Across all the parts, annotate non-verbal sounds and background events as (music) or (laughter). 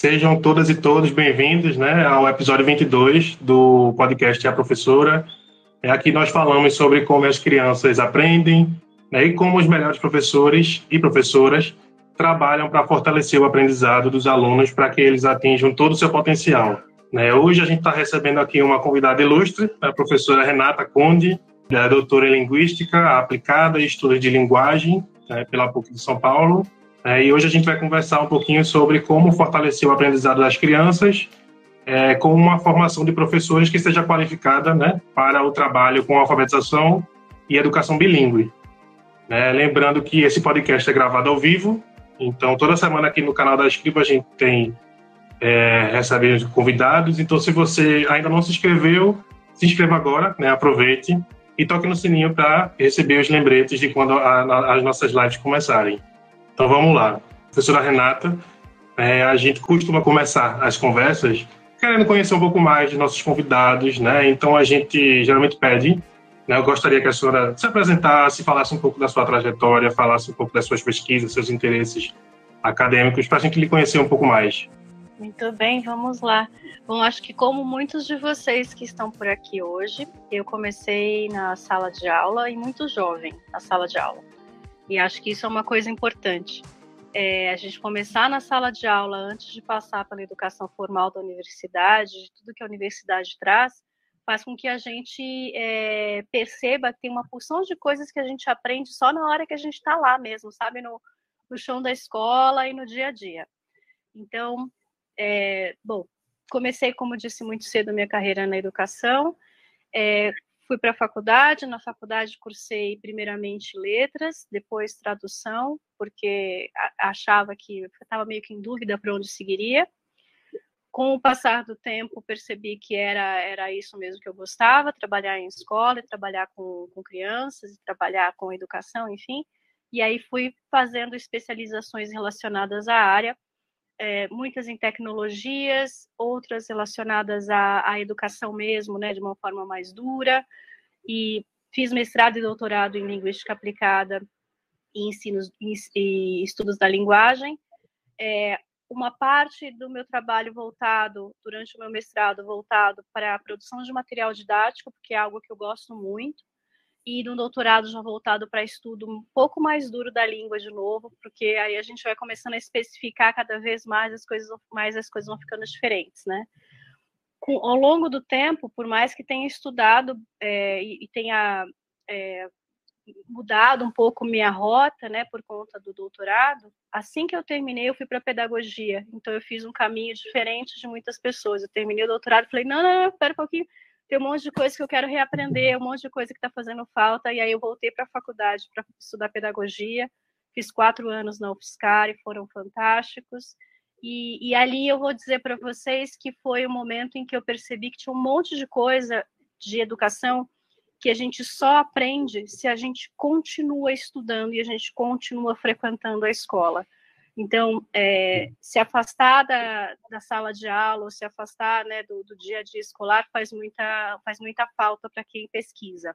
Sejam todas e todos bem-vindos né, ao episódio 22 do podcast A Professora. É, aqui nós falamos sobre como as crianças aprendem né, e como os melhores professores e professoras trabalham para fortalecer o aprendizado dos alunos para que eles atinjam todo o seu potencial. Né, hoje a gente está recebendo aqui uma convidada ilustre, a professora Renata Conde, é doutora em Linguística Aplicada e Estudos de Linguagem né, pela PUC de São Paulo é, e hoje a gente vai conversar um pouquinho sobre como fortalecer o aprendizado das crianças é, com uma formação de professores que seja qualificada né, para o trabalho com alfabetização e educação bilíngue. É, lembrando que esse podcast é gravado ao vivo, então toda semana aqui no canal da Escriba a gente tem é, recebe convidados. Então, se você ainda não se inscreveu, se inscreva agora, né, aproveite e toque no sininho para receber os lembretes de quando a, a, as nossas lives começarem. Então vamos lá. Professora Renata, é, a gente costuma começar as conversas querendo conhecer um pouco mais de nossos convidados, né? Então a gente geralmente pede, né? Eu gostaria que a senhora se apresentasse, falasse um pouco da sua trajetória, falasse um pouco das suas pesquisas, seus interesses acadêmicos, para a gente lhe conhecer um pouco mais. Muito bem, vamos lá. Bom, acho que como muitos de vocês que estão por aqui hoje, eu comecei na sala de aula e muito jovem na sala de aula. E acho que isso é uma coisa importante. É, a gente começar na sala de aula antes de passar pela educação formal da universidade, de tudo que a universidade traz, faz com que a gente é, perceba que tem uma porção de coisas que a gente aprende só na hora que a gente está lá mesmo, sabe, no, no chão da escola e no dia a dia. Então, é, bom, comecei, como disse muito cedo, minha carreira na educação. É, Fui para a faculdade, na faculdade cursei primeiramente letras, depois tradução, porque achava que estava meio que em dúvida para onde seguiria. Com o passar do tempo, percebi que era, era isso mesmo que eu gostava, trabalhar em escola, trabalhar com, com crianças, trabalhar com educação, enfim. E aí fui fazendo especializações relacionadas à área, é, muitas em tecnologias, outras relacionadas à, à, educação mesmo, né, de uma forma mais dura, e fiz mestrado e doutorado em linguística aplicada e ensinos e estudos da linguagem. É, uma parte do meu trabalho voltado, durante o meu mestrado, voltado para a produção de material didático, porque é algo que eu gosto muito, e no doutorado já voltado para estudo um pouco mais duro da língua de novo, porque aí a gente vai começando a especificar cada vez mais as coisas, mais as coisas vão ficando diferentes, né? Com, ao longo do tempo, por mais que tenha estudado é, e, e, tenha é, mudado um pouco minha rota, né, por conta do doutorado, assim que eu terminei, eu fui para pedagogia. Então eu fiz um caminho diferente de muitas pessoas. Eu terminei o doutorado, falei: "Não, não, não, espera um pouquinho tem um monte de coisa que eu quero reaprender, um monte de coisa que está fazendo falta, e aí eu voltei para a faculdade para estudar pedagogia, fiz quatro anos na UFSCar e foram fantásticos, e, e ali eu vou dizer para vocês que foi o momento em que eu percebi que tinha um monte de coisa de educação que a gente só aprende se a gente continua estudando e a gente continua frequentando a escola. Então, é, se afastar da, da, sala de aula, ou se afastar né, do, do, dia a dia escolar, faz muita, faz muita falta para quem pesquisa.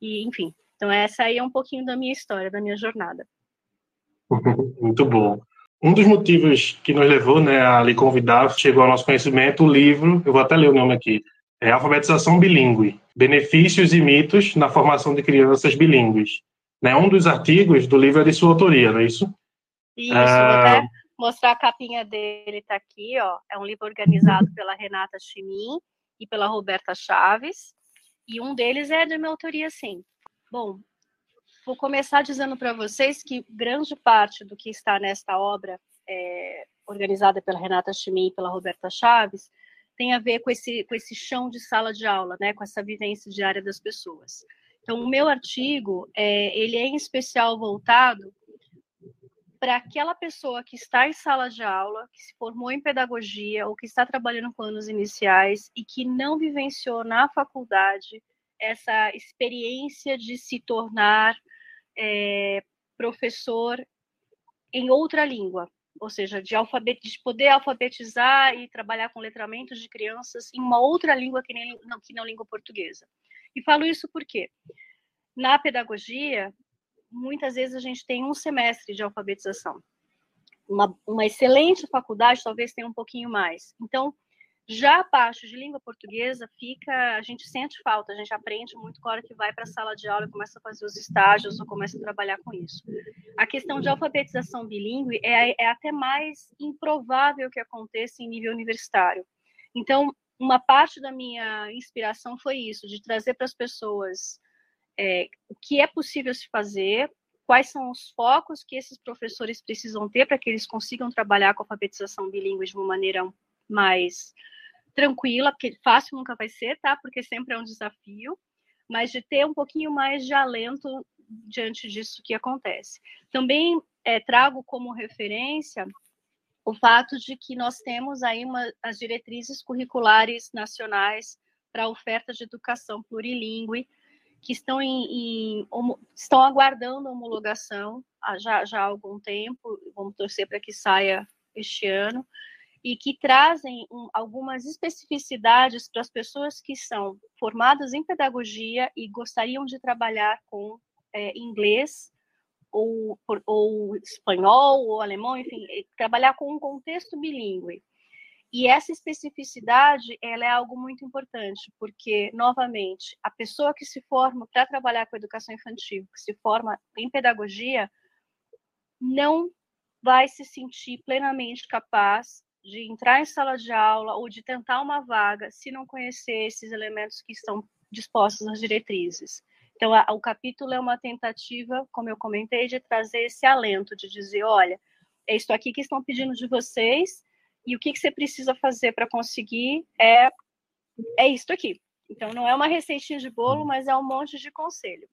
E, enfim, então essa aí é um pouquinho da minha história, da minha jornada. (laughs) Muito bom. Um dos motivos que nos levou né, a lhe convidar, chegou ao nosso conhecimento, o livro, eu vou até ler o nome aqui, é Alfabetização Bilíngue, Benefícios e Mitos na Formação de Crianças Bilíngues. Né, um dos artigos do livro é de sua autoria, não é isso? Isso, ah... vou até mostrar a capinha dele, tá aqui, ó. É um livro organizado (laughs) pela Renata Chimin e pela Roberta Chaves. E um deles é de minha autoria, sim. Bom, vou começar dizendo para vocês que grande parte do que está nesta obra, é, organizada pela Renata Chimin e pela Roberta Chaves, tem a ver com esse, com esse chão de sala de aula, né, com essa vivência diária das pessoas. Então, o meu artigo, é, ele é em especial voltado para aquela pessoa que está em sala de aula, que se formou em pedagogia ou que está trabalhando com anos iniciais e que não vivenciou na faculdade essa experiência de se tornar é, professor em outra língua, ou seja, de, alfabet, de poder alfabetizar e trabalhar com letramentos de crianças em uma outra língua que, nem, não, que não língua portuguesa. E falo isso porque na pedagogia muitas vezes a gente tem um semestre de alfabetização. uma, uma excelente faculdade talvez tenha um pouquinho mais. Então, já a parte de língua portuguesa fica, a gente sente falta, a gente aprende muito na hora que vai para a sala de aula, começa a fazer os estágios ou começa a trabalhar com isso. A questão de alfabetização bilíngue é, é até mais improvável que aconteça em nível universitário. Então, uma parte da minha inspiração foi isso, de trazer para as pessoas é, o que é possível se fazer, quais são os focos que esses professores precisam ter para que eles consigam trabalhar com a alfabetização bilíngue de uma maneira mais tranquila, porque fácil nunca vai ser, tá? Porque sempre é um desafio, mas de ter um pouquinho mais de alento diante disso que acontece. Também é, trago como referência o fato de que nós temos aí uma, as diretrizes curriculares nacionais para oferta de educação plurilingüe, que estão, em, em, estão aguardando a homologação já, já há algum tempo, vamos torcer para que saia este ano, e que trazem um, algumas especificidades para as pessoas que são formadas em pedagogia e gostariam de trabalhar com é, inglês ou, ou espanhol ou alemão, enfim, trabalhar com um contexto bilíngue. E essa especificidade, ela é algo muito importante, porque, novamente, a pessoa que se forma para trabalhar com educação infantil, que se forma em pedagogia, não vai se sentir plenamente capaz de entrar em sala de aula ou de tentar uma vaga se não conhecer esses elementos que estão dispostos nas diretrizes. Então, a, o capítulo é uma tentativa, como eu comentei, de trazer esse alento, de dizer, olha, é isso aqui que estão pedindo de vocês, e o que, que você precisa fazer para conseguir é, é isso aqui. Então, não é uma receitinha de bolo, mas é um monte de conselho.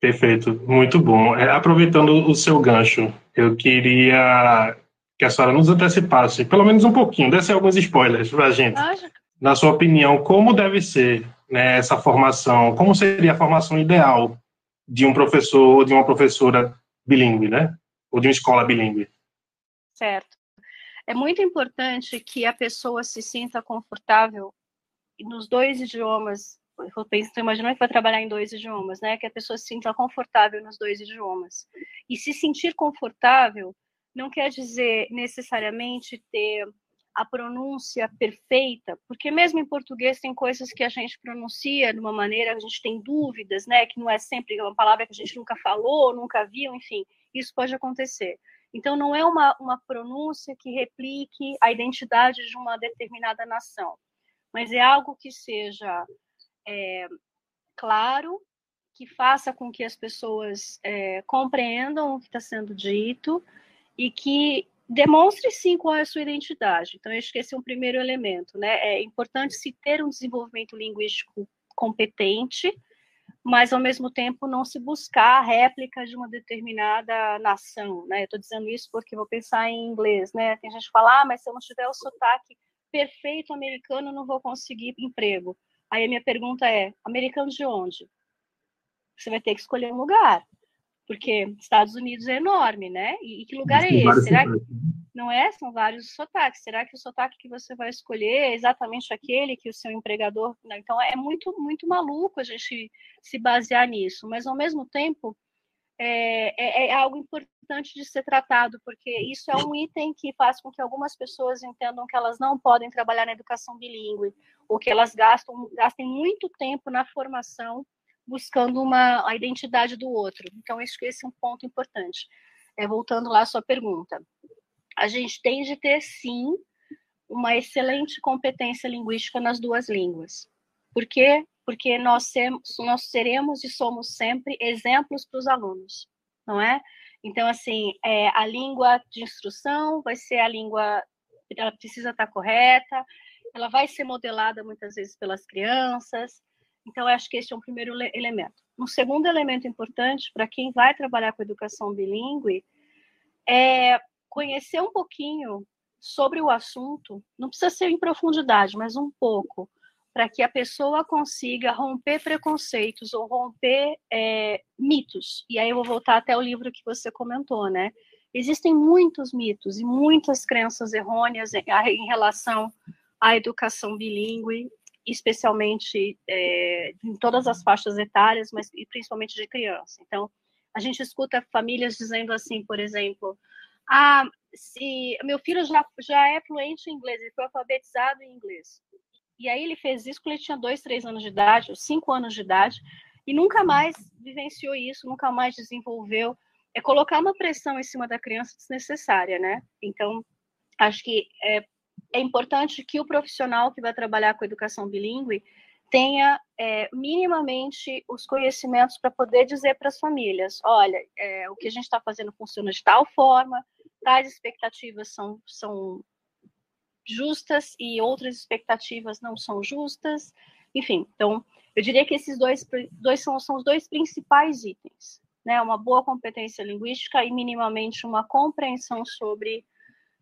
Perfeito, muito bom. É, aproveitando o seu gancho, eu queria que a senhora nos antecipasse, pelo menos um pouquinho, desse alguns spoilers para a gente. Na sua opinião, como deve ser né, essa formação? Como seria a formação ideal de um professor ou de uma professora bilíngue, né? Ou de uma escola bilíngue? Certo. É muito importante que a pessoa se sinta confortável nos dois idiomas. Eu penso, imaginando que vai trabalhar em dois idiomas, né? Que a pessoa se sinta confortável nos dois idiomas. E se sentir confortável não quer dizer necessariamente ter a pronúncia perfeita, porque mesmo em português tem coisas que a gente pronuncia de uma maneira, a gente tem dúvidas, né, que não é sempre uma palavra que a gente nunca falou, nunca viu, enfim, isso pode acontecer. Então, não é uma, uma pronúncia que replique a identidade de uma determinada nação, mas é algo que seja é, claro, que faça com que as pessoas é, compreendam o que está sendo dito, e que demonstre sim qual é a sua identidade. Então, esse é um primeiro elemento, né? É importante se ter um desenvolvimento linguístico competente, mas ao mesmo tempo não se buscar a réplica de uma determinada nação, né? Estou dizendo isso porque vou pensar em inglês, né? Tem gente que fala, ah, mas se eu não tiver o sotaque perfeito americano, eu não vou conseguir emprego. Aí a minha pergunta é, americano de onde? Você vai ter que escolher um lugar porque Estados Unidos é enorme, né? E, e que lugar é esse? Será que né? Não é? São vários sotaques. Será que o sotaque que você vai escolher é exatamente aquele que o seu empregador? Não, então é muito muito maluco a gente se basear nisso, mas ao mesmo tempo é, é, é algo importante de ser tratado, porque isso é um item que faz com que algumas pessoas entendam que elas não podem trabalhar na educação bilíngue, ou que elas gastam, gastem muito tempo na formação buscando uma, a identidade do outro. Então, que esse é um ponto importante. É, voltando lá à sua pergunta. A gente tem de ter, sim, uma excelente competência linguística nas duas línguas. Por quê? Porque nós, sermos, nós seremos e somos sempre exemplos para os alunos, não é? Então, assim, é, a língua de instrução vai ser a língua, ela precisa estar correta, ela vai ser modelada muitas vezes pelas crianças, então, acho que esse é um primeiro elemento. Um segundo elemento importante para quem vai trabalhar com educação bilíngue é conhecer um pouquinho sobre o assunto, não precisa ser em profundidade, mas um pouco, para que a pessoa consiga romper preconceitos ou romper é, mitos. E aí eu vou voltar até o livro que você comentou, né? Existem muitos mitos e muitas crenças errôneas em, relação à educação bilíngue especialmente é, em todas as faixas etárias, mas principalmente de criança. Então, a gente escuta famílias dizendo assim, por exemplo, ah, se meu filho já, já é fluente em inglês, ele foi alfabetizado em inglês. E aí ele fez isso quando ele tinha dois, três anos de idade, ou cinco anos de idade, e nunca mais vivenciou isso, nunca mais desenvolveu. É colocar uma pressão em cima da criança desnecessária, né? Então, acho que é, é importante que o profissional que vai trabalhar com educação bilíngue tenha é, minimamente os conhecimentos para poder dizer para as famílias: olha, é, o que a gente está fazendo funciona de tal forma, tais expectativas são, são justas e outras expectativas não são justas. Enfim, então, eu diria que esses dois, dois são, são os dois principais itens. Né? Uma boa competência linguística e minimamente uma compreensão sobre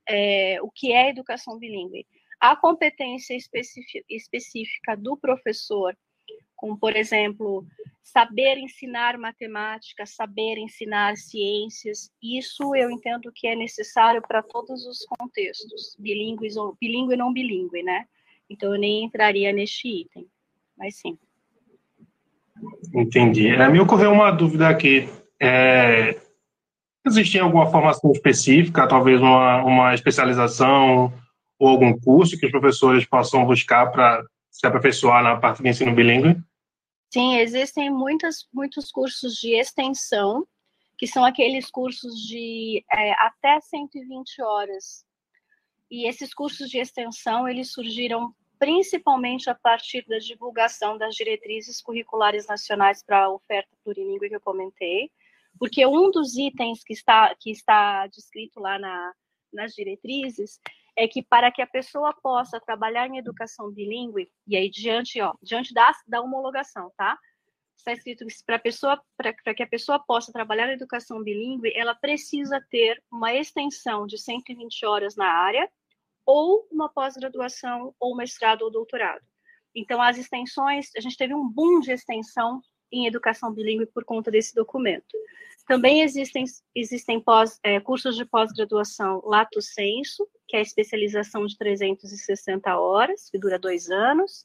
é, o que é educação bilíngue. A competência específica do professor, como, por exemplo, saber ensinar matemática, saber ensinar ciências, isso eu entendo que é necessário para todos os contextos, bilíngues ou bilíngue e não bilíngue, né? Então eu nem entraria neste item, mas sim. Entendi. É, me ocorreu uma dúvida aqui. É, existe alguma formação específica, talvez uma, uma especialização ou algum curso que os professores possam buscar para se aperfeiçoar na parte de ensino bilíngue? Sim, existem muitas, muitos cursos de extensão, que são aqueles cursos de é, até 120 horas. E esses cursos de extensão, eles surgiram principalmente a partir da divulgação das diretrizes curriculares nacionais para a oferta plurilingüe que eu comentei, porque um dos itens que está, que está descrito lá na, nas diretrizes é que para que a pessoa possa trabalhar em educação bilíngue, e aí diante, ó, diante da, da homologação, tá? Está escrito que para pessoa, para que a pessoa possa trabalhar em educação bilíngue, ela precisa ter uma extensão de 120 horas na área, ou uma pós-graduação, ou mestrado ou doutorado. Então, as extensões, a gente teve um boom de extensão em educação bilíngue por conta desse documento. Também existem, existem pós, é, cursos de pós-graduação lato senso, que é a especialização de 360 horas, que dura dois anos,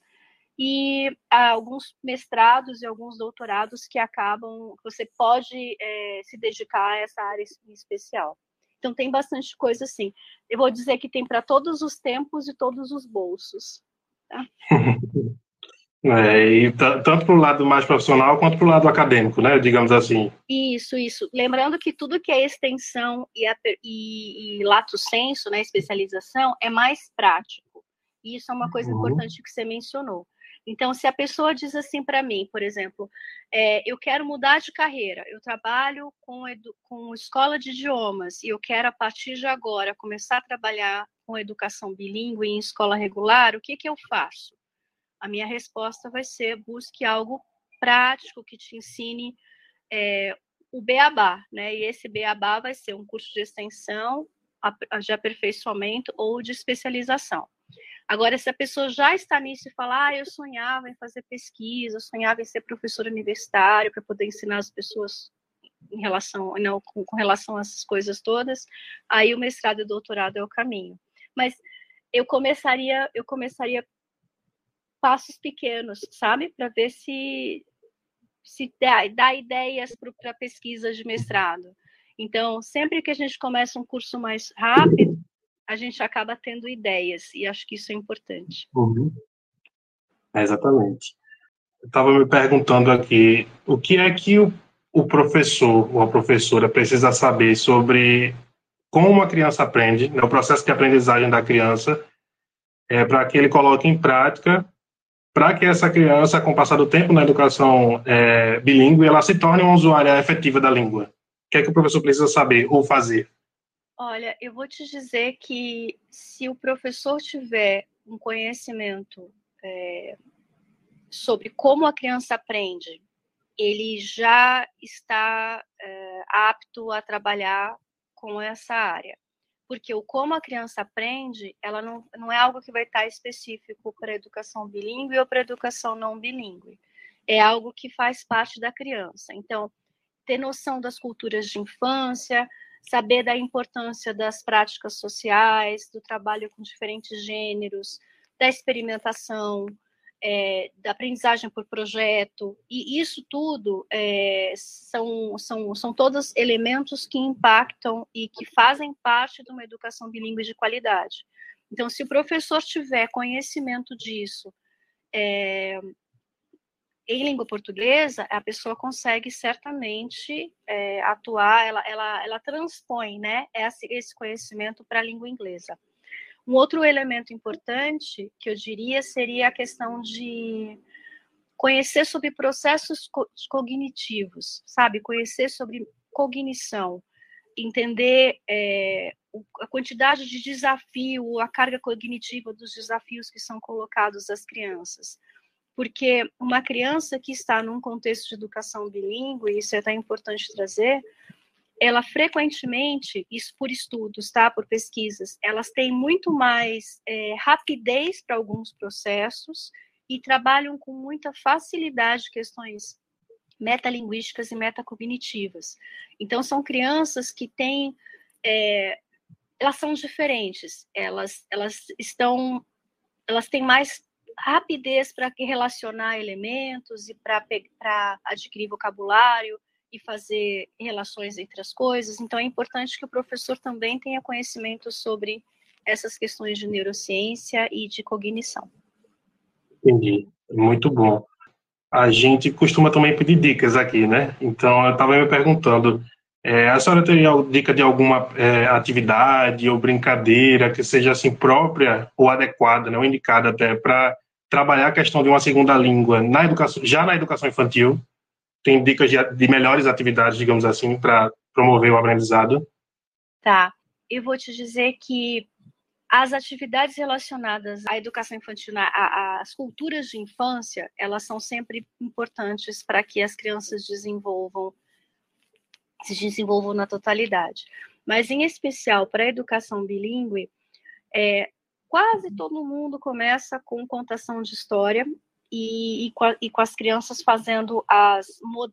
e alguns mestrados e alguns doutorados que acabam, você pode é, se dedicar a essa área especial. Então tem bastante coisa assim. Eu vou dizer que tem para todos os tempos e todos os bolsos. Tá? (laughs) É, e tanto para o lado mais profissional quanto para o lado acadêmico, né? Digamos assim. Isso, isso. Lembrando que tudo que é extensão e, e, e lato senso, né, especialização, é mais prático. E isso é uma coisa uhum. importante que você mencionou. Então, se a pessoa diz assim para mim, por exemplo, é, eu quero mudar de carreira, eu trabalho com, edu, com escola de idiomas e eu quero, a partir de agora, começar a trabalhar com educação bilíngue em escola regular, o que, que eu faço? A minha resposta vai ser: busque algo prático que te ensine é, o beabá, né? E esse beabá vai ser um curso de extensão, de aperfeiçoamento ou de especialização. Agora, se a pessoa já está nisso e fala, ah, eu sonhava em fazer pesquisa, eu sonhava em ser professor universitário para poder ensinar as pessoas em relação, não, com, com, relação a essas coisas todas, aí o mestrado e o doutorado é o caminho. Mas eu começaria, eu começaria passos pequenos, sabe, para ver se se dá, dá ideias para pesquisa de mestrado. Então, sempre que a gente começa um curso mais rápido, a gente acaba tendo ideias, e acho que isso é importante. Uhum. É, exatamente. Eu estava me perguntando aqui, o que é que o, o professor ou a professora precisa saber sobre como uma criança aprende, né, o processo de aprendizagem da criança, é, para que ele coloque em prática, para que essa criança, com o passar do tempo na educação é, bilíngue, ela se torne uma usuária efetiva da língua. O que é que o professor precisa saber ou fazer? Olha, eu vou te dizer que se o professor tiver um conhecimento é, sobre como a criança aprende, ele já está é, apto a trabalhar com essa área. Porque o como a criança aprende, ela não, não é algo que vai estar específico para a educação bilíngue ou para a educação não bilíngue. É algo que faz parte da criança. Então, ter noção das culturas de infância, saber da importância das práticas sociais, do trabalho com diferentes gêneros, da experimentação, é, da aprendizagem por projeto, e isso tudo é, são, são, são todos elementos que impactam e que fazem parte de uma educação bilíngue de qualidade. Então, se o professor tiver conhecimento disso é, em língua portuguesa, a pessoa consegue certamente é, atuar, ela, ela, ela transpõe né, esse, esse conhecimento para a língua inglesa. Um outro elemento importante que eu diria seria a questão de conhecer sobre processos co cognitivos, sabe? Conhecer sobre cognição, entender é, a quantidade de desafio, a carga cognitiva dos desafios que são colocados às crianças. Porque uma criança que está num contexto de educação bilíngue, isso é até importante trazer, ela frequentemente, isso por estudos, tá, por pesquisas, elas têm muito mais é, rapidez para alguns processos e trabalham com muita facilidade questões metalinguísticas e metacognitivas. Então, são crianças que têm, é, elas são diferentes, elas, elas estão, elas têm mais rapidez para relacionar elementos e para adquirir vocabulário, e fazer relações entre as coisas. Então, é importante que o professor também tenha conhecimento sobre essas questões de neurociência e de cognição. Entendi. Muito bom. A gente costuma também pedir dicas aqui, né? Então, eu estava me perguntando, é, a senhora teria dica de alguma é, atividade ou brincadeira que seja assim própria ou adequada, né, ou indicada até para trabalhar a questão de uma segunda língua na educação, já na educação infantil, tem dicas de, de melhores atividades, digamos assim, para promover o aprendizado? Tá. Eu vou te dizer que as atividades relacionadas à educação infantil, às culturas de infância, elas são sempre importantes para que as crianças desenvolvam, se desenvolvam na totalidade. Mas, em especial, para a educação bilíngue, é, quase todo mundo começa com contação de história, e, e, com, a, e, com, as crianças fazendo as,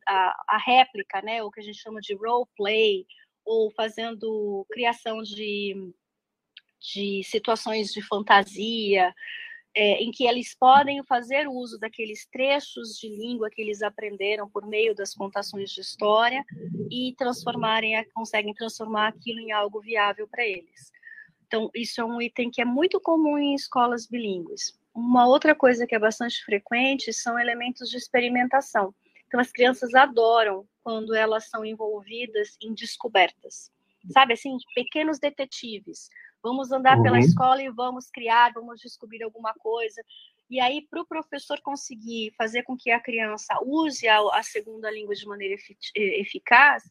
a, a, réplica, né, o que a gente chama de role play, ou fazendo criação de, de situações de fantasia, é, em que eles podem fazer uso daqueles trechos de língua que eles aprenderam por meio das contações de história e transformarem, conseguem transformar aquilo em algo viável para eles. Então, isso é um item que é muito comum em escolas bilíngues. Uma outra coisa que é bastante frequente são elementos de experimentação. Então, as crianças adoram quando elas são envolvidas em descobertas. Sabe assim, pequenos detetives. Vamos andar uhum. pela escola e vamos criar, vamos descobrir alguma coisa. E aí, para o professor conseguir fazer com que a criança use a, a segunda língua de maneira eficaz,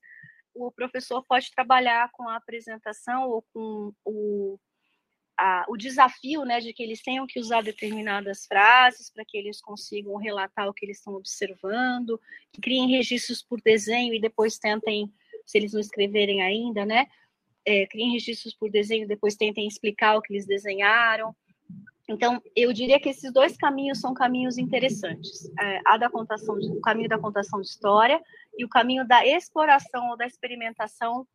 o professor pode trabalhar com a apresentação ou com o a, o desafio né, de que eles tenham que usar determinadas frases para que eles consigam relatar o que eles estão observando, que criem registros por desenho e depois tentem, se eles não escreverem ainda, né, é, criem registros por desenho e depois tentem explicar o que eles desenharam. Então, eu diria que esses dois caminhos são caminhos interessantes. É, a da contação, o caminho da contação de história e o caminho da exploração ou da experimentação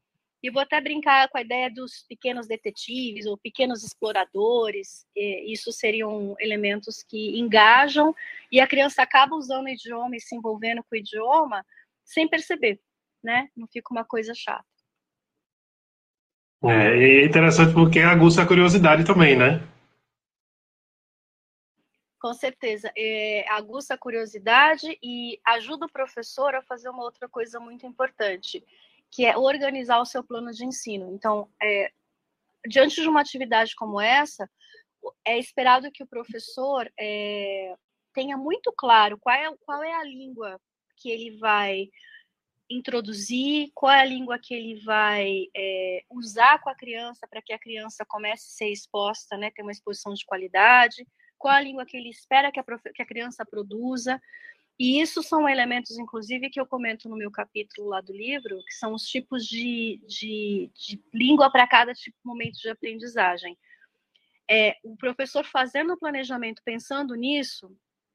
e vou até brincar com a ideia dos pequenos detetives ou pequenos exploradores. isso seriam elementos que engajam e a criança acaba usando o idioma e se envolvendo com o idioma sem perceber, né? Não fica uma coisa chata. É, é interessante porque aguça a curiosidade também, né? Com certeza. É, aguça a curiosidade e ajuda o professor a fazer uma outra coisa muito importante que é organizar o seu plano de ensino. Então, é, diante de uma atividade como essa, é esperado que o professor é, tenha muito claro qual é, qual é a língua que ele vai introduzir, qual é a língua que ele vai é, usar com a criança para que a criança comece a ser exposta, né, ter uma exposição de qualidade, qual a língua que ele espera que a, que a criança produza, e isso são elementos, inclusive, que eu comento no meu capítulo lá do livro, que são os tipos de, de, de língua para cada tipo momento de aprendizagem. É, o professor fazendo o planejamento pensando nisso,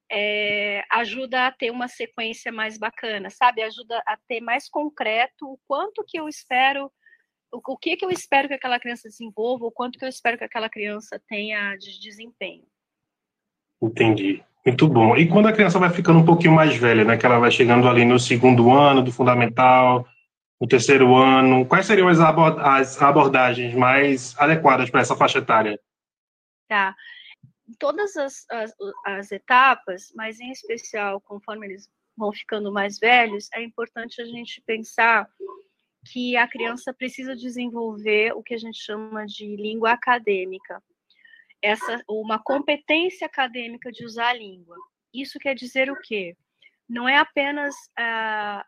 é, ajuda a ter uma sequência mais bacana, sabe? Ajuda a ter mais concreto o quanto que eu espero, o, o que que eu espero que aquela criança desenvolva, o quanto que eu espero que aquela criança tenha de desempenho. Entendi. Muito bom. E quando a criança vai ficando um pouquinho mais velha, né, que ela vai chegando ali no segundo ano do fundamental, no terceiro ano, quais seriam as, abordagens mais adequadas para essa faixa etária? Tá. Todas as, as, as etapas, mas em especial conforme eles vão ficando mais velhos, é importante a gente pensar que a criança precisa desenvolver o que a gente chama de língua acadêmica essa uma competência acadêmica de usar a língua. Isso quer dizer o quê? Não é apenas ah,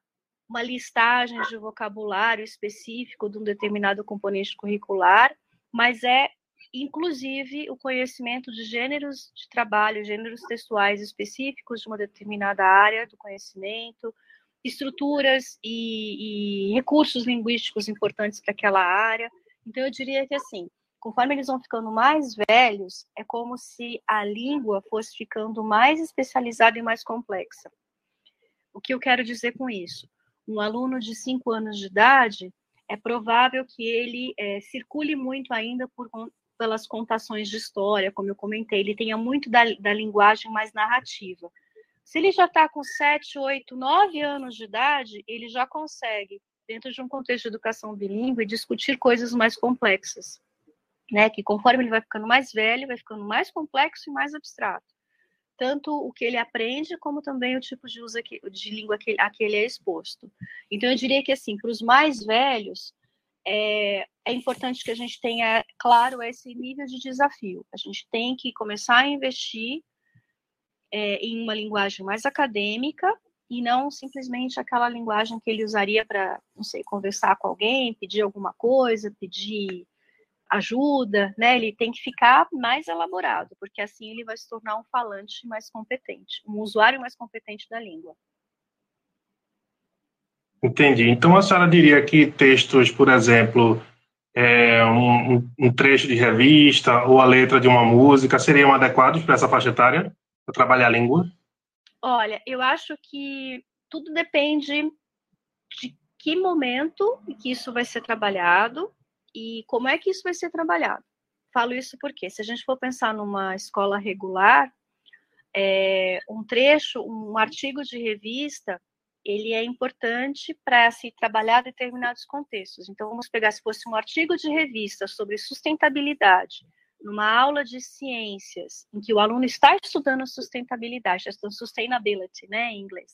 uma listagem de vocabulário específico de um determinado componente curricular, mas é inclusive o conhecimento de gêneros de trabalho, gêneros textuais específicos de uma determinada área do conhecimento, estruturas e, e recursos linguísticos importantes para aquela área. Então, eu diria que assim, conforme eles vão ficando mais velhos, é como se a língua fosse ficando mais especializada e mais complexa. O que eu quero dizer com isso? Um aluno de 5 anos de idade, é provável que ele é, circule muito ainda por, pelas contações de história, como eu comentei, ele tenha muito da, da linguagem mais narrativa. Se ele já está com 7, 8, 9 anos de idade, ele já consegue, dentro de um contexto de educação bilíngue, discutir coisas mais complexas né? Que conforme ele vai ficando mais velho, vai ficando mais complexo e mais abstrato. Tanto o que ele aprende, como também o tipo de uso de língua que, a que ele é exposto. Então, eu diria que, assim, para os mais velhos, é, é, importante que a gente tenha claro esse nível de desafio. A gente tem que começar a investir é, em uma linguagem mais acadêmica e não simplesmente aquela linguagem que ele usaria para, não sei, conversar com alguém, pedir alguma coisa, pedir ajuda, né? Ele tem que ficar mais elaborado, porque assim ele vai se tornar um falante mais competente, um usuário mais competente da língua. Entendi. Então a senhora diria que textos, por exemplo, é, um, um, trecho de revista ou a letra de uma música seriam adequados para essa faixa etária, para trabalhar a língua? Olha, eu acho que tudo depende de que momento que isso vai ser trabalhado e como é que isso vai ser trabalhado? Falo isso porque, se a gente for pensar numa escola regular, é, um trecho, um artigo de revista, ele é importante para se trabalhar determinados contextos. Então, vamos pegar se fosse um artigo de revista sobre sustentabilidade, numa aula de ciências, em que o aluno está estudando sustentabilidade, está sustainability, né, em inglês,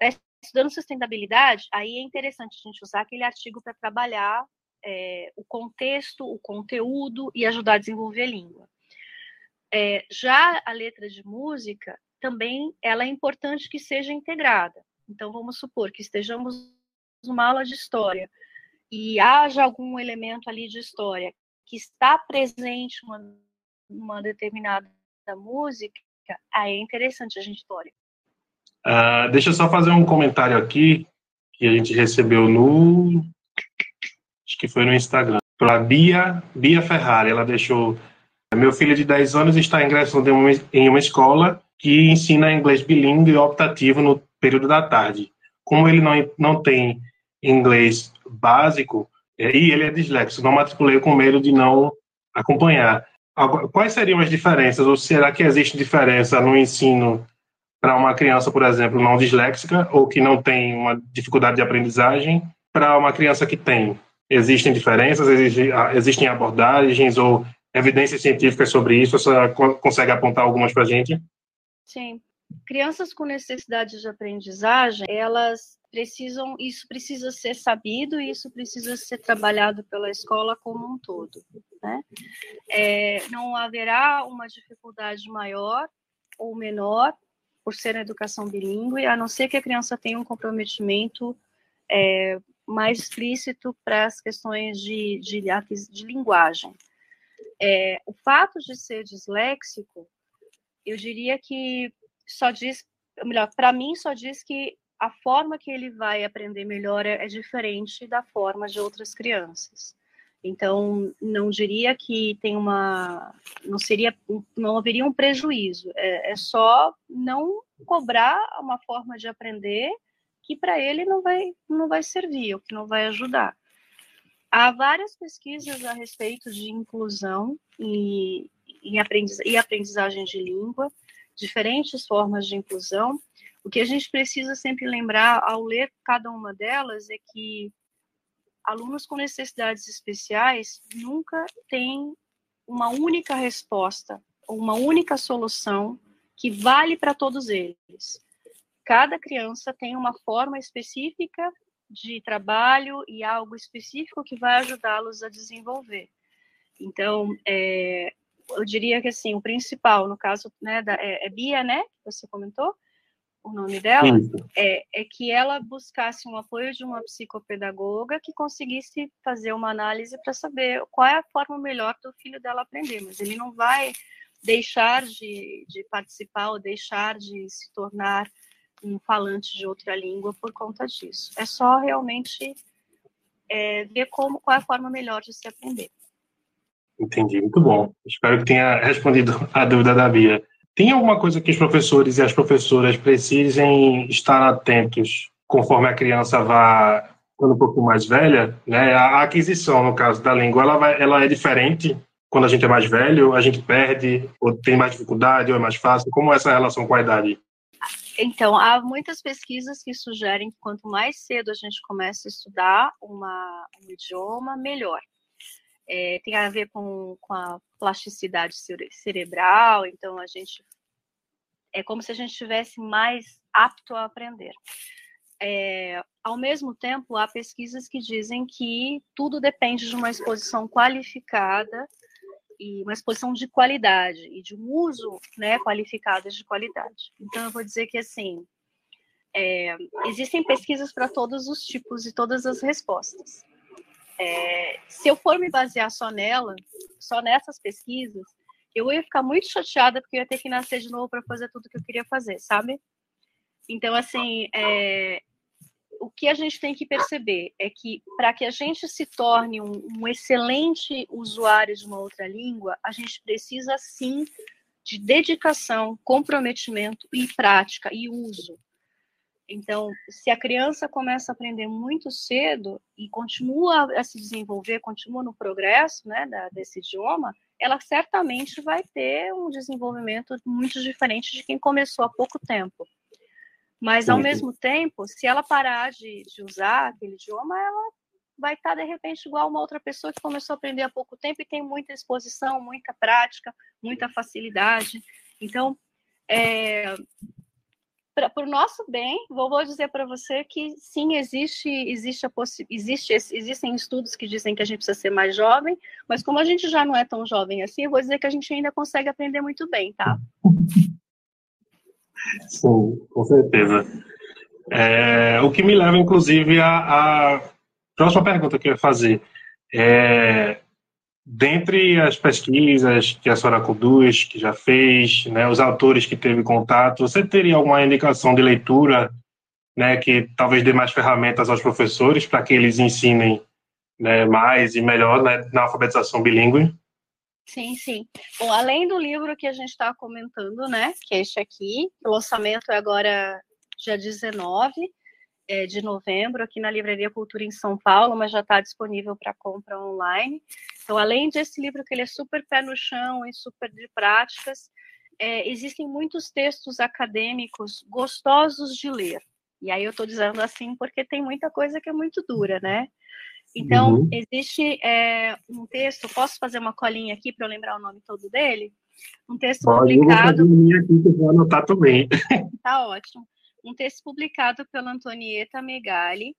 está estudando sustentabilidade, aí é interessante a gente usar aquele artigo para trabalhar é, o contexto, o conteúdo e ajudar a desenvolver a língua. É, já a letra de música também ela é importante que seja integrada. Então vamos supor que estejamos numa aula de história e haja algum elemento ali de história que está presente numa, numa determinada música, aí é interessante a gente história. Uh, deixa eu só fazer um comentário aqui que a gente recebeu no acho que foi no Instagram, para Bia, Bia Ferrari. Ela deixou: Meu filho de 10 anos está ingressando em uma escola que ensina inglês bilíngue optativo no período da tarde. Como ele não, não tem inglês básico, é, e ele é dislexo, não matriculei com medo de não acompanhar. Quais seriam as diferenças? Ou será que existe diferença no ensino para uma criança, por exemplo, não disléxica ou que não tem uma dificuldade de aprendizagem para uma criança que tem? Existem diferenças, ah, existem abordagens ou evidências científicas sobre isso? Você consegue apontar algumas para a gente? Sim. Crianças com necessidade de aprendizagem, elas precisam, isso precisa ser sabido e isso precisa ser trabalhado pela escola como um todo. Né? É, não haverá uma dificuldade maior ou menor por ser educação bilíngue, a não ser que a criança tenha um comprometimento é, mais explícito para as questões de, de, de linguagem. É, o fato de ser disléxico, eu diria que só diz, melhor, para mim só diz que a forma que ele vai aprender melhor é, é diferente da forma de outras crianças. Então, não diria que tem uma, não seria, não haveria um prejuízo. É, é só não cobrar uma forma de aprender que para ele não vai, não vai servir, ou que não vai ajudar. Há várias pesquisas a respeito de inclusão e, e, aprendiz, e aprendizagem de língua diferentes formas de inclusão, o que a gente precisa sempre lembrar ao ler cada uma delas é que alunos com necessidades especiais nunca têm uma única resposta, uma única solução que vale para todos eles. Cada criança tem uma forma específica de trabalho e algo específico que vai ajudá-los a desenvolver. Então, é, eu diria que assim, o principal, no caso né, da, é, é Bia, né? Você comentou, o nome dela, é, é que ela buscasse um apoio de uma psicopedagoga que conseguisse fazer uma análise para saber qual é a forma melhor do filho dela aprender. Mas ele não vai deixar de, de participar ou deixar de se tornar um falante de outra língua por conta disso. É só realmente é, ver como, qual é a forma melhor de se aprender. Entendi, muito bom. Espero que tenha respondido a dúvida da Bia. Tem alguma coisa que os professores e as professoras precisem estar atentos conforme a criança vá ficando um pouco mais velha? Né? A aquisição, no caso da língua, ela, vai, ela é diferente quando a gente é mais velho? A gente perde? Ou tem mais dificuldade? Ou é mais fácil? Como é essa relação com a idade? Então, há muitas pesquisas que sugerem que quanto mais cedo a gente começa a estudar uma, um idioma, melhor. É, tem a ver com, com a plasticidade cere cerebral, então a gente é como se a gente estivesse mais apto a aprender. É, ao mesmo tempo, há pesquisas que dizem que tudo depende de uma exposição qualificada e uma exposição de qualidade e de um uso né, qualificado de qualidade. Então, eu vou dizer que, assim, é, existem pesquisas para todos os tipos e todas as respostas. É, se eu for me basear só nela, só nessas pesquisas, eu ia ficar muito chateada porque eu ia ter que nascer de novo para fazer tudo que eu queria fazer, sabe? Então, assim, é, o que a gente tem que perceber é que para que a gente se torne um, um, excelente usuário de uma outra língua, a gente precisa sim de dedicação, comprometimento e prática e uso. Então, se a criança começa a aprender muito cedo e continua a se desenvolver, continua no progresso né, da, desse idioma, ela certamente vai ter um desenvolvimento muito diferente de quem começou há pouco tempo. Mas, ao mesmo tempo, se ela parar de, de usar aquele idioma, ela vai estar, de repente, igual uma outra pessoa que começou a aprender há pouco tempo e tem muita exposição, muita prática, muita facilidade. Então, é, para o nosso bem, vou, vou dizer para você que sim, existe, existe, a existe existem estudos que dizem que a gente precisa ser mais jovem, mas como a gente já não é tão jovem assim, eu vou dizer que a gente ainda consegue aprender muito bem, tá? Sim, com certeza. É, o que me leva, inclusive, à, próxima pergunta que eu ia fazer. É, dentre as pesquisas que a senhora conduz, que já fez, né, os autores que teve contato, você teria alguma indicação de leitura né, que talvez dê mais ferramentas aos professores para que eles ensinem né, mais e melhor né, na alfabetização bilíngue? Sim, sim. Bom, além do livro que a gente está comentando, né, que é este aqui, o lançamento é agora dia 19 é, de novembro, aqui na Livraria Cultura em São Paulo, mas já está disponível para compra online. Então, além desse livro que ele é super pé no chão e super de práticas, é, existem muitos textos acadêmicos gostosos de ler. E aí eu estou dizendo assim porque tem muita coisa que é muito dura, né? Então, uhum. existe é, um texto, posso fazer uma colinha aqui para eu lembrar o nome todo dele? Um texto Pode, publicado. Eu vou aqui que eu vou anotar também. (laughs) Tá ótimo. Um texto publicado pela Antonieta Megali,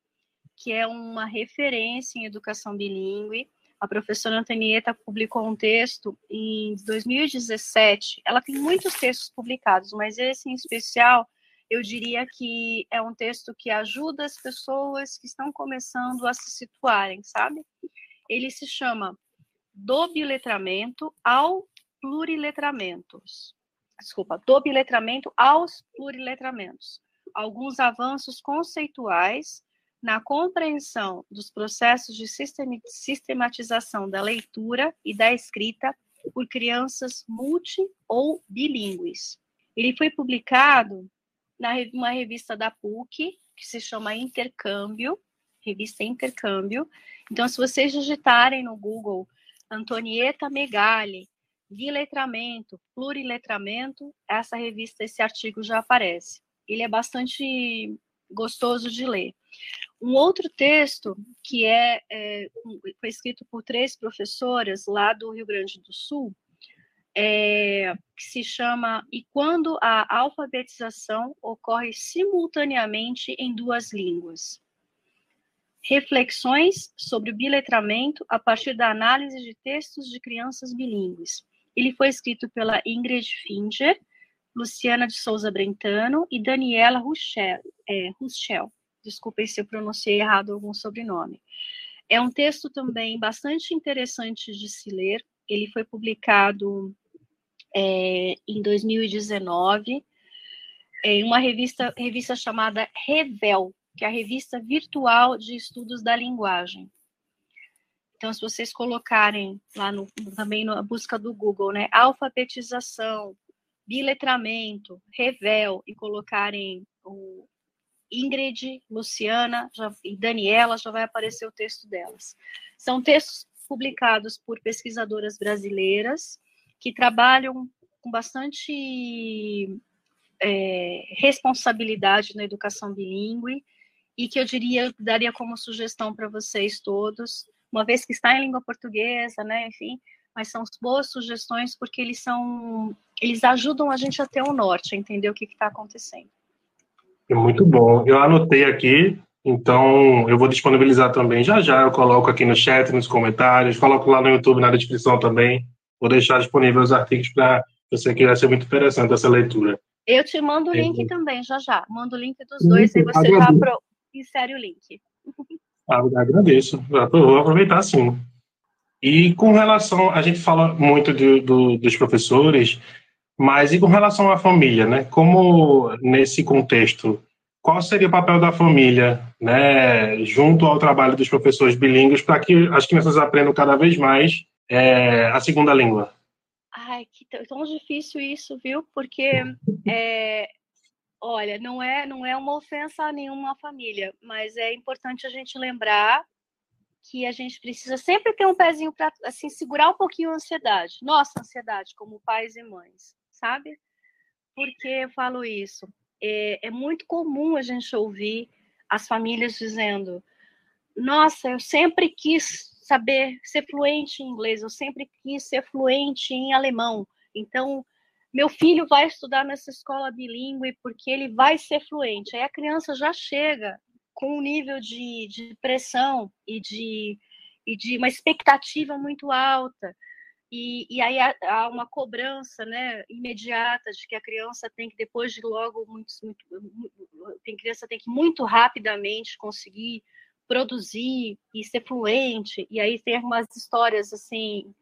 que é uma referência em educação bilíngue. A professora Antonieta publicou um texto em 2017. Ela tem muitos textos publicados, mas esse em especial eu diria que é um texto que ajuda as pessoas que estão começando a se situarem, sabe? Ele se chama Do Biletramento ao Pluriletramentos. Desculpa, do biletramento aos pluriletramentos. Alguns avanços conceituais na compreensão dos processos de sistematização da leitura e da escrita por crianças multi ou bilíngues. Ele foi publicado na uma revista da PUC, que se chama Intercâmbio, revista Intercâmbio. Então, se vocês digitarem no Google Antonieta Megali, biletramento, pluriletramento, essa revista, esse artigo já aparece. Ele é bastante gostoso de ler. Um outro texto que é, é foi escrito por três professoras lá do Rio Grande do Sul, é, que se chama E quando a alfabetização ocorre simultaneamente em duas línguas. Reflexões sobre o biletramento a partir da análise de textos de crianças bilíngues. Ele foi escrito pela Ingrid Finger, Luciana de Souza Brentano e Daniela Ruchel. É. Desculpem se eu pronunciei errado algum sobrenome. É um texto também bastante interessante de se ler. Ele foi publicado é, em 2019 em uma revista, revista chamada Revel, que é a revista virtual de estudos da linguagem. Então, se vocês colocarem lá no, também na busca do Google, né, alfabetização, biletramento, Revel, e colocarem o Ingrid, Luciana já, e Daniela, já vai aparecer o texto delas. São textos publicados por pesquisadoras brasileiras que trabalham com bastante é, responsabilidade na educação bilíngue e que eu diria, daria como sugestão para vocês todos, uma vez que está em língua portuguesa, né, enfim, mas são boas sugestões porque eles são, eles ajudam a gente a ter um norte, a entender o que está acontecendo. Muito bom. Eu anotei aqui, então eu vou disponibilizar também já já. Eu coloco aqui no chat, nos comentários, coloco lá no YouTube na descrição também. Vou deixar disponível os artigos para você que vai ser muito interessante essa leitura. Eu te mando o link é. também, já já. Mando o link dos dois e você já pro... insere o link. Ah, agradeço. Vou aproveitar sim. E com relação, a gente fala muito do, do, dos professores, mas e com relação à família, né? Como nesse contexto, qual seria o papel da família, né, junto ao trabalho dos professores bilíngues para que as crianças aprendam cada vez mais é, a segunda língua? Ai, que tão difícil isso, viu? Porque, é, olha, não é, não é uma ofensa a nenhuma família, mas é importante a gente lembrar que a gente precisa sempre ter um pezinho para assim segurar um pouquinho a ansiedade, nossa ansiedade como pais e mães sabe? Por que eu falo isso? É, é muito comum a gente ouvir as famílias dizendo: Nossa, eu sempre quis saber ser fluente em inglês, eu sempre quis ser fluente em alemão. Então, meu filho vai estudar nessa escola bilíngue porque ele vai ser fluente. Aí a criança já chega com um nível de, de pressão e de, e de uma expectativa muito alta. E, e aí há, há, uma cobrança né, imediata de que a criança tem que, depois de logo, muito, muito, tem criança tem que muito rapidamente conseguir produzir e ser fluente. E aí tem algumas histórias assim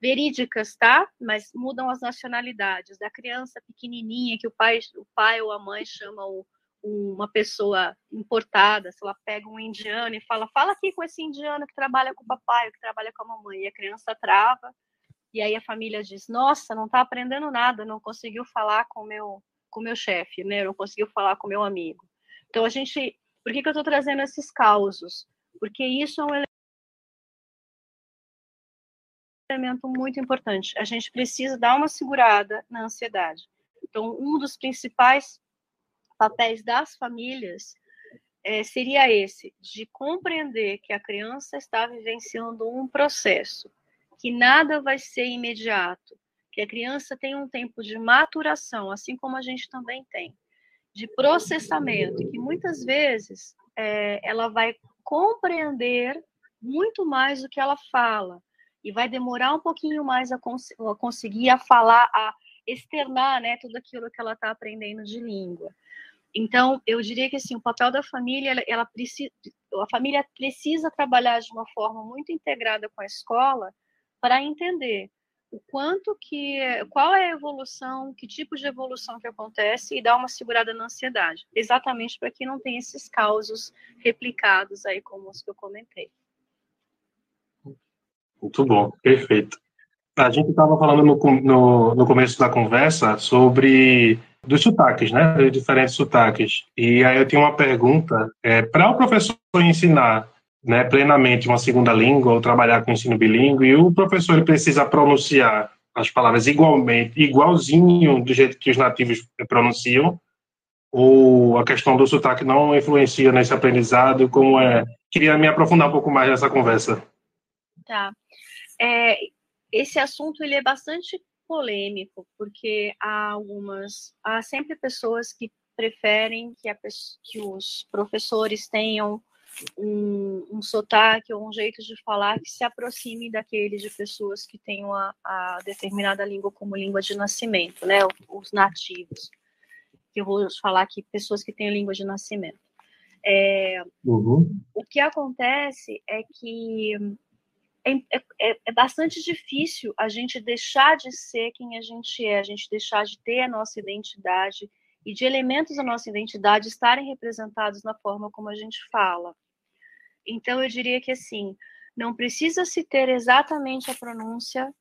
verídicas, tá? Mas mudam as nacionalidades da criança pequenininha que o pai, o pai ou a mãe chama o, uma pessoa importada, se ela pega um indiano e fala, fala aqui com esse indiano que trabalha com o papai, que trabalha com a mamãe, e a criança trava e aí a família diz: Nossa, não está aprendendo nada, não conseguiu falar com meu com meu chefe, né? Não conseguiu falar com meu amigo. Então a gente, por que, que eu estou trazendo esses causos? Porque isso é um elemento muito importante. A gente precisa dar uma segurada na ansiedade. Então, um dos principais papéis das famílias é, seria esse, de compreender que a criança está vivenciando um processo que nada vai ser imediato, que a criança tem um tempo de maturação, assim como a gente também tem, de processamento, que muitas vezes é, ela vai compreender muito mais do que ela fala, e vai demorar um pouquinho mais a, cons a conseguir a falar, a externar né, tudo aquilo que ela está aprendendo de língua. Então, eu diria que assim, o papel da família, ela, ela precisa, a família precisa trabalhar de uma forma muito integrada com a escola, para entender o quanto que qual é a evolução, que tipo de evolução que acontece e dar uma segurada na ansiedade, exatamente para que não tenha esses causos replicados aí como os que eu comentei. Muito bom, perfeito. A gente estava falando no, no, no, começo da conversa sobre dos sotaques, né? De diferentes sotaques. E aí eu tenho uma pergunta. É, para o professor ensinar né, plenamente uma segunda língua ou trabalhar com ensino bilíngue, e o professor ele precisa pronunciar as palavras igualmente, igualzinho do jeito que os nativos pronunciam, ou a questão do sotaque não influencia nesse aprendizado? Como é? Queria me aprofundar um pouco mais nessa conversa. Tá. É, esse assunto ele é bastante polêmico, porque há algumas, há sempre pessoas que preferem que, a, que os professores tenham um, um sotaque ou um jeito de falar que se aproxime daquele de pessoas que tenham a, a determinada língua como língua de nascimento, né, os nativos. Que eu vou falar aqui pessoas que têm língua de nascimento. É, uhum. O que acontece é que é, é, é, bastante difícil a gente deixar de ser quem a gente é, a gente deixar de ter a nossa identidade e de elementos da nossa identidade estarem representados na forma como a gente fala. Então, eu diria que, assim, não precisa se ter exatamente a pronúncia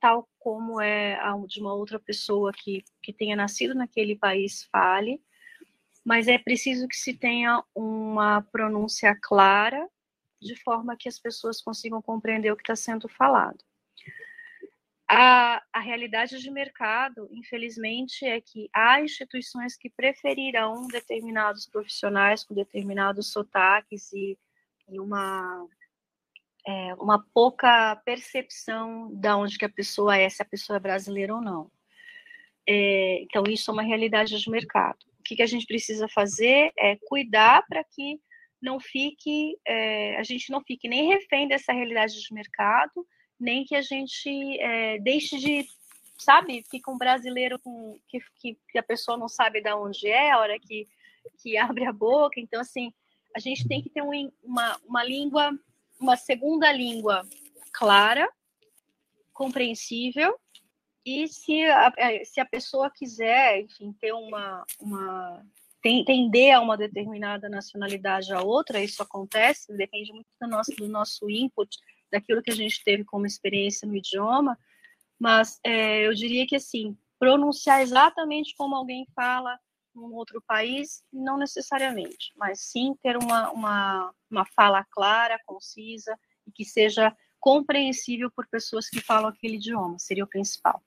tal como é a de uma outra pessoa que, que tenha nascido naquele país fale, mas é preciso que se tenha uma pronúncia clara, de forma que as pessoas consigam compreender o que está sendo falado. A, a realidade de mercado, infelizmente, é que há instituições que preferirão determinados profissionais com determinados sotaques e, e uma, é, uma pouca percepção de onde que a pessoa é, se a pessoa é brasileira ou não. É, então, isso é uma realidade de mercado. O que, que a gente precisa fazer é cuidar para que não fique, é, a gente não fique nem refém dessa realidade de mercado, nem que a gente é, deixe de, sabe, fica um brasileiro com, que, que, a pessoa não sabe de onde é, a hora que, que (laughs) abre a boca. Então, assim, a gente tem que ter um, uma, uma língua, uma segunda língua clara, compreensível, e se a, é, se a pessoa quiser, enfim, ter uma, uma tender a uma determinada nacionalidade a outra, isso acontece, depende muito do nosso, do nosso input, daquilo que a gente teve como experiência no idioma, mas é, eu diria que, assim, pronunciar exatamente como alguém fala num outro país, não necessariamente, mas sim ter uma, uma, uma fala clara, concisa e que seja compreensível por pessoas que falam aquele idioma, seria o principal.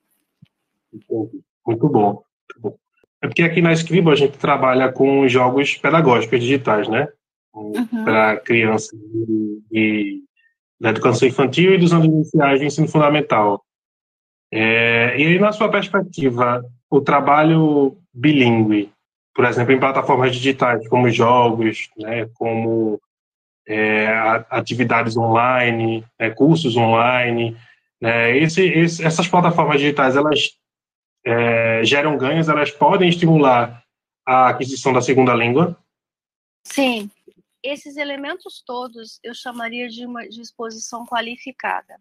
Muito bom. Muito bom. É porque aqui na Scribo a gente trabalha com jogos pedagógicos digitais, né? Uhum. Para crianças e, da educação infantil e dos anos iniciais do ensino fundamental. É, e aí, na sua perspectiva, o trabalho bilíngue, por exemplo, em plataformas digitais, como jogos, né, como é, atividades online, né, cursos online, né, esse, esse, essas plataformas digitais, elas é, geram ganhos, elas podem estimular a aquisição da segunda língua? Sim, esses elementos todos eu chamaria de uma de exposição qualificada,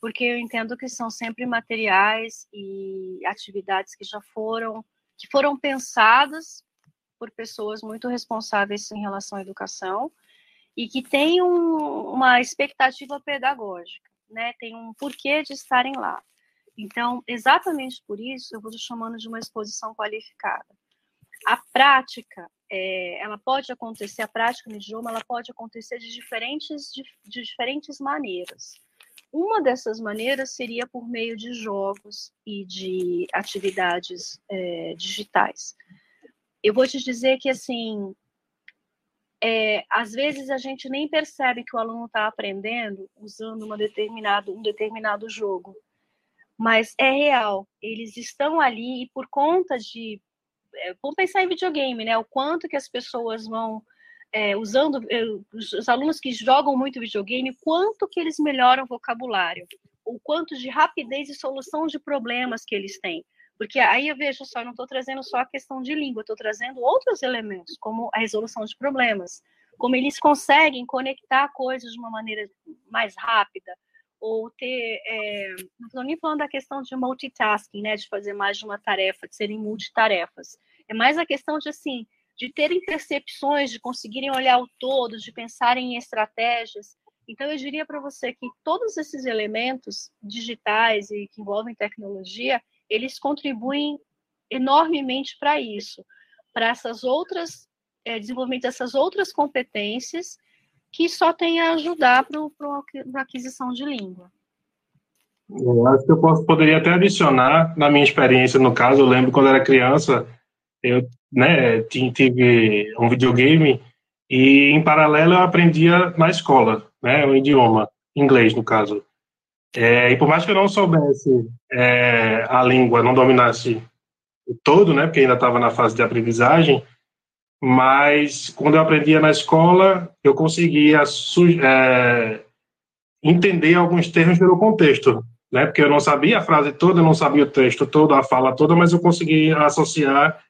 porque eu entendo que são sempre materiais e atividades que já foram que foram pensadas por pessoas muito responsáveis em relação à educação e que têm um, uma expectativa pedagógica, né? Tem um porquê de estarem lá. Então, exatamente por isso, eu vou chamando de uma exposição qualificada. A prática, é, ela pode acontecer, a prática no idioma, ela pode acontecer de diferentes, de, de diferentes maneiras. Uma dessas maneiras seria por meio de jogos e de atividades é, digitais. Eu vou te dizer que, assim, é, às vezes a gente nem percebe que o aluno está aprendendo usando uma determinado, um determinado jogo mas é real. Eles estão ali e por conta de. É, vamos pensar em videogame, né? O quanto que as pessoas vão. É, usando é, os alunos que jogam muito videogame, quanto que eles melhoram o vocabulário, o quanto de rapidez e solução de problemas que eles têm. Porque aí eu vejo só, não estou trazendo só a questão de língua, estou trazendo outros elementos, como a resolução de problemas, como eles conseguem conectar coisas de uma maneira mais rápida, ou ter, é, não estou nem falando da questão de multitasking, né, de fazer mais de uma tarefa, de serem multitarefas, é mais a questão de, assim, de terem percepções, de conseguirem olhar o todo, de pensarem em estratégias. Então, eu diria para você que todos esses elementos digitais e que envolvem tecnologia, eles contribuem enormemente para isso, para essas outras, é, desenvolvimento dessas outras competências que só tem a ajudar para a aquisição de língua. Eu acho que eu posso, poderia até adicionar, na minha experiência, no caso, eu lembro quando era criança, eu né, tive um videogame e, em paralelo, eu aprendia na escola, né, o idioma, inglês, no caso. É, e por mais que eu não soubesse é, a língua, não dominasse todo, né, porque ainda estava na fase de aprendizagem, mas quando eu aprendia na escola, eu conseguia é, entender alguns termos pelo contexto, né, porque eu não sabia a frase toda, eu não sabia o texto todo, a fala toda, mas eu conseguia associar.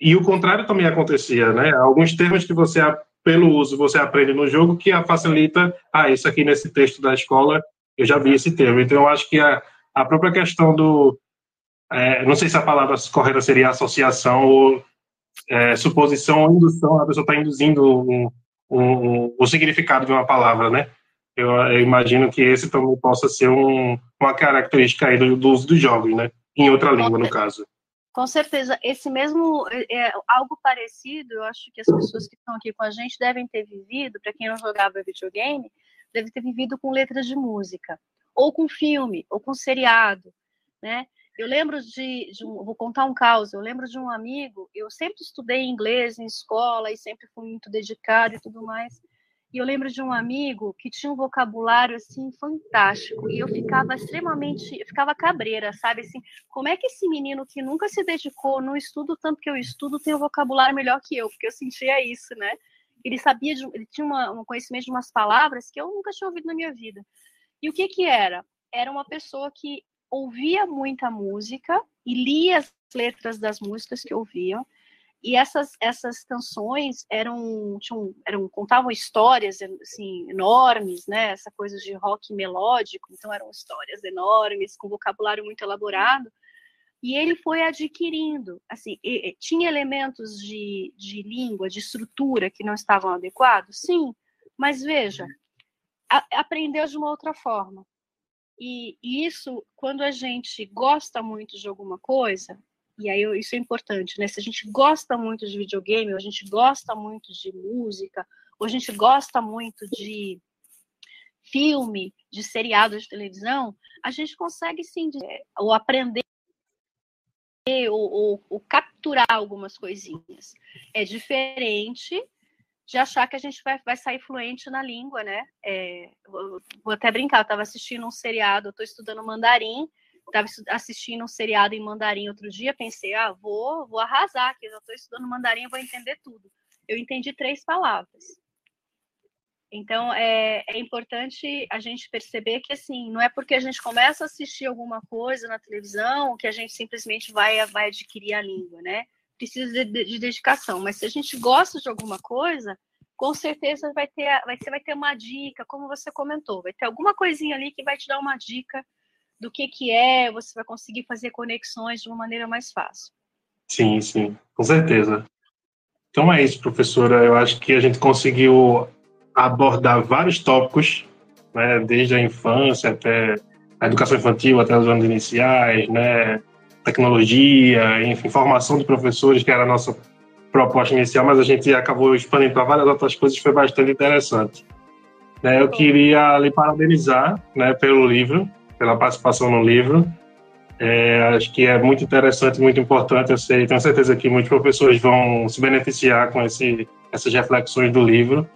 E o contrário também acontecia, né? Alguns termos que você, pelo uso, você aprende no jogo que facilita, ah, isso aqui nesse texto da escola, eu já vi esse termo. Então, eu acho que a, a própria questão do, é, não sei se a palavra correta seria associação ou é, suposição ou indução, a pessoa está induzindo um, um, o significado de uma palavra, né? Eu, eu, imagino que esse também possa ser um, uma característica aí do, do, uso dos jogos, né? Em outra língua, no caso. Com certeza, esse mesmo, é, é, algo parecido, eu acho que as pessoas que estão aqui com a gente devem ter vivido, para quem não jogava videogame, deve ter vivido com letras de música, ou com filme, ou com seriado, né? Eu lembro de, de um, vou contar um caos. Eu lembro de um amigo. Eu sempre estudei inglês em escola e sempre fui muito dedicado e tudo mais. E eu lembro de um amigo que tinha um vocabulário assim fantástico e eu ficava extremamente, eu ficava cabreira, sabe assim, como é que esse menino que nunca se dedicou no estudo tanto que eu estudo tem um vocabulário melhor que eu, porque eu sentia isso, né? Ele sabia, de, ele tinha uma, um conhecimento de umas palavras que eu nunca tinha ouvido na minha vida. E o que que era? Era uma pessoa que ouvia muita música e lia as letras das músicas que ouviam. E essas, essas canções eram, tinham, eram contavam histórias assim, enormes, né? Essa coisa de rock melódico, então eram histórias enormes, com vocabulário muito elaborado. E ele foi adquirindo, assim, tinha elementos de, de língua, de estrutura que não estavam adequados? Sim, mas veja, a, aprendeu de uma outra forma. E, isso, quando a gente gosta muito de alguma coisa, e aí isso é importante, né? Se a gente gosta muito de videogame, ou a gente gosta muito de música, ou a gente gosta muito de filme, de seriado de televisão, a gente consegue sim, ou aprender ou, ou, ou capturar algumas coisinhas. É diferente de achar que a gente vai, vai sair fluente na língua, né? É, vou, até brincar, eu estava assistindo um seriado, eu estou estudando mandarim, estava assistindo um seriado em mandarim outro dia, pensei, ah, vou, vou arrasar, que eu estou estudando mandarim, vou entender tudo. Eu entendi três palavras. Então, é, é importante a gente perceber que, assim, não é porque a gente começa a assistir alguma coisa na televisão que a gente simplesmente vai, vai adquirir a língua, né? Precisa de, de, de, dedicação, mas se a gente gosta de alguma coisa, com certeza vai ter, vai, você vai ter uma dica, como você comentou, vai ter alguma coisinha ali que vai te dar uma dica do que que é, você vai conseguir fazer conexões de uma maneira mais fácil. Sim, sim, com certeza. Então é isso, professora. Eu acho que a gente conseguiu abordar vários tópicos, né, desde a infância até a educação infantil, até os anos iniciais, né, tecnologia, enfim, formação de professores, que era a nossa proposta inicial, mas a gente acabou expandindo para várias outras coisas, foi bastante interessante. Né, eu queria lhe parabenizar né, pelo livro, pela participação no livro. É, acho que é muito interessante, muito importante. Eu sei, tenho certeza que muitos professores vão se beneficiar com esse, essas reflexões do livro.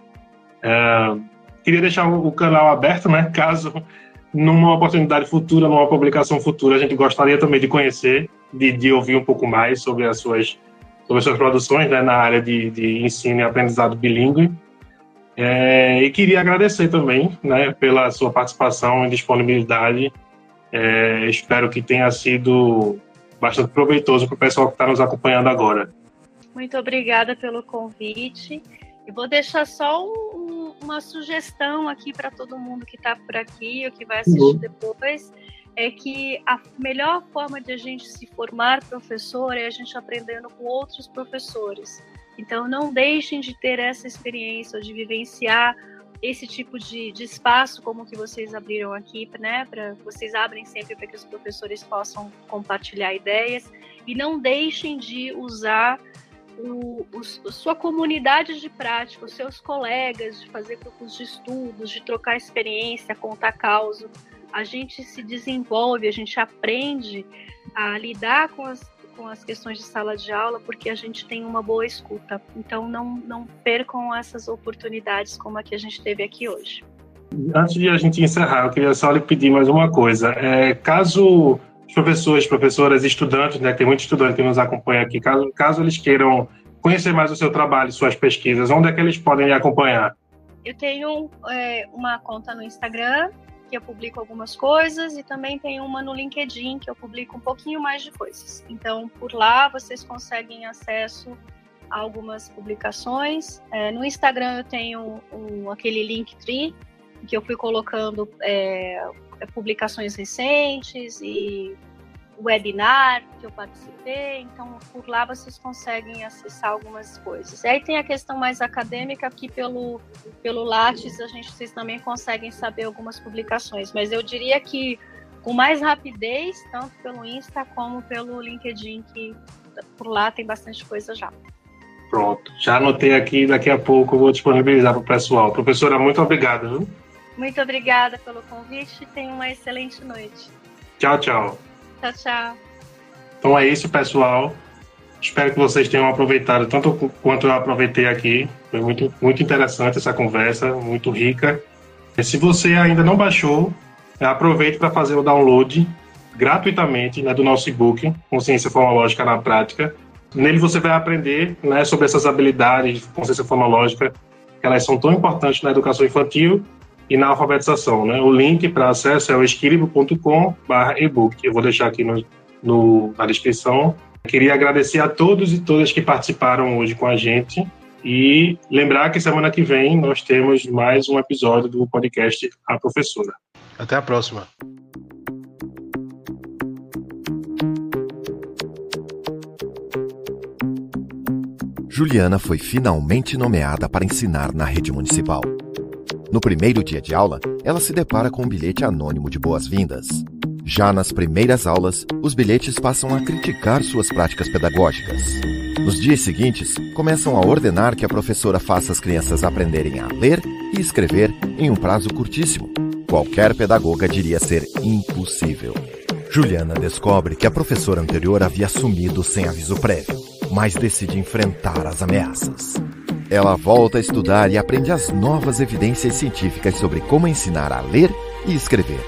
É, queria deixar o canal aberto, né? Caso numa oportunidade futura, numa publicação futura, a gente gostaria também de conhecer, de, de ouvir um pouco mais sobre as suas, sobre as suas produções né, na área de, de ensino e aprendizado bilíngue. É, e queria agradecer também né, pela sua participação e disponibilidade. É, espero que tenha sido bastante proveitoso para o pessoal que está nos acompanhando agora. Muito obrigada pelo convite. E vou deixar só um, uma sugestão aqui para todo mundo que está por aqui ou que vai assistir uhum. depois é que a melhor forma de a gente se formar professor é a gente aprendendo com outros professores. Então, não deixem de ter essa experiência, de vivenciar esse tipo de, de espaço como que vocês abriram aqui, né? Para vocês abrem sempre para que os professores possam compartilhar ideias e não deixem de usar o, o, sua comunidade de prática, os seus colegas, de fazer grupos de estudos, de trocar experiência, contar causa, a gente se desenvolve, a gente aprende a lidar com as, com as questões de sala de aula porque a gente tem uma boa escuta. Então, não, não percam essas oportunidades como a que a gente teve aqui hoje. Antes de a gente encerrar, eu queria só lhe pedir mais uma coisa. É, caso professores, professoras, estudantes, né, tem muito estudante que nos acompanha aqui, caso, caso eles queiram conhecer mais o seu trabalho, suas pesquisas, onde é que eles podem acompanhar? Eu tenho é, uma conta no Instagram, que eu publico algumas coisas, e também tenho uma no LinkedIn, que eu publico um pouquinho mais de coisas. Então, por lá, vocês conseguem acesso a algumas publicações. É, no Instagram, eu tenho um, aquele Linktree, que eu fui colocando é, publicações recentes e webinar que eu participei, então por lá vocês conseguem acessar algumas coisas. E aí tem a questão mais acadêmica, que pelo, pelo Lattes a gente, vocês também conseguem saber algumas publicações, mas eu diria que com mais rapidez, tanto pelo Insta como pelo LinkedIn, que por lá tem bastante coisa já. Pronto, já anotei aqui, daqui a pouco vou disponibilizar para o pessoal. Professora, muito obrigado. Viu? Muito obrigada pelo convite e tenha uma excelente noite. Tchau, tchau. Tchau, tchau. Então é isso, pessoal. Espero que vocês tenham aproveitado tanto quanto eu aproveitei aqui. Foi muito, muito interessante essa conversa, muito rica. E se você ainda não baixou, aproveite para fazer o download gratuitamente né, do nosso e-book, Consciência Fonológica na Prática. Nele você vai aprender né, sobre essas habilidades de consciência fonológica, que elas são tão importantes na educação infantil e na alfabetização. Né? O link para acesso é o escribo.com/ebook. Eu vou deixar aqui no, no, na descrição. Queria agradecer a todos e todas que participaram hoje com a gente e lembrar que semana que vem nós temos mais um episódio do podcast A Professora. Até a próxima. Juliana foi finalmente nomeada para ensinar na rede municipal. No primeiro dia de aula, ela se depara com um bilhete anônimo de boas-vindas. Já nas primeiras aulas, os bilhetes passam a criticar suas práticas pedagógicas. Nos dias seguintes, começam a ordenar que a professora faça as crianças aprenderem a ler e escrever em um prazo curtíssimo. Qualquer pedagoga diria ser impossível. Juliana descobre que a professora anterior havia sumido sem aviso prévio, mas decide enfrentar as ameaças. Ela volta a estudar e aprende as novas evidências científicas sobre como ensinar a ler e escrever.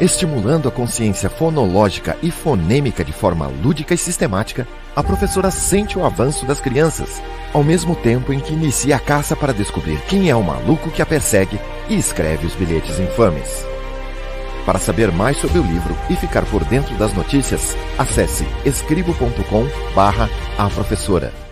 Estimulando a consciência fonológica e fonêmica de forma lúdica e sistemática, a professora sente o avanço das crianças, ao mesmo tempo em que inicia a caça para descobrir quem é o maluco que a persegue e escreve os bilhetes infames. Para saber mais sobre o livro e ficar por dentro das notícias, acesse escribo.com/a professora.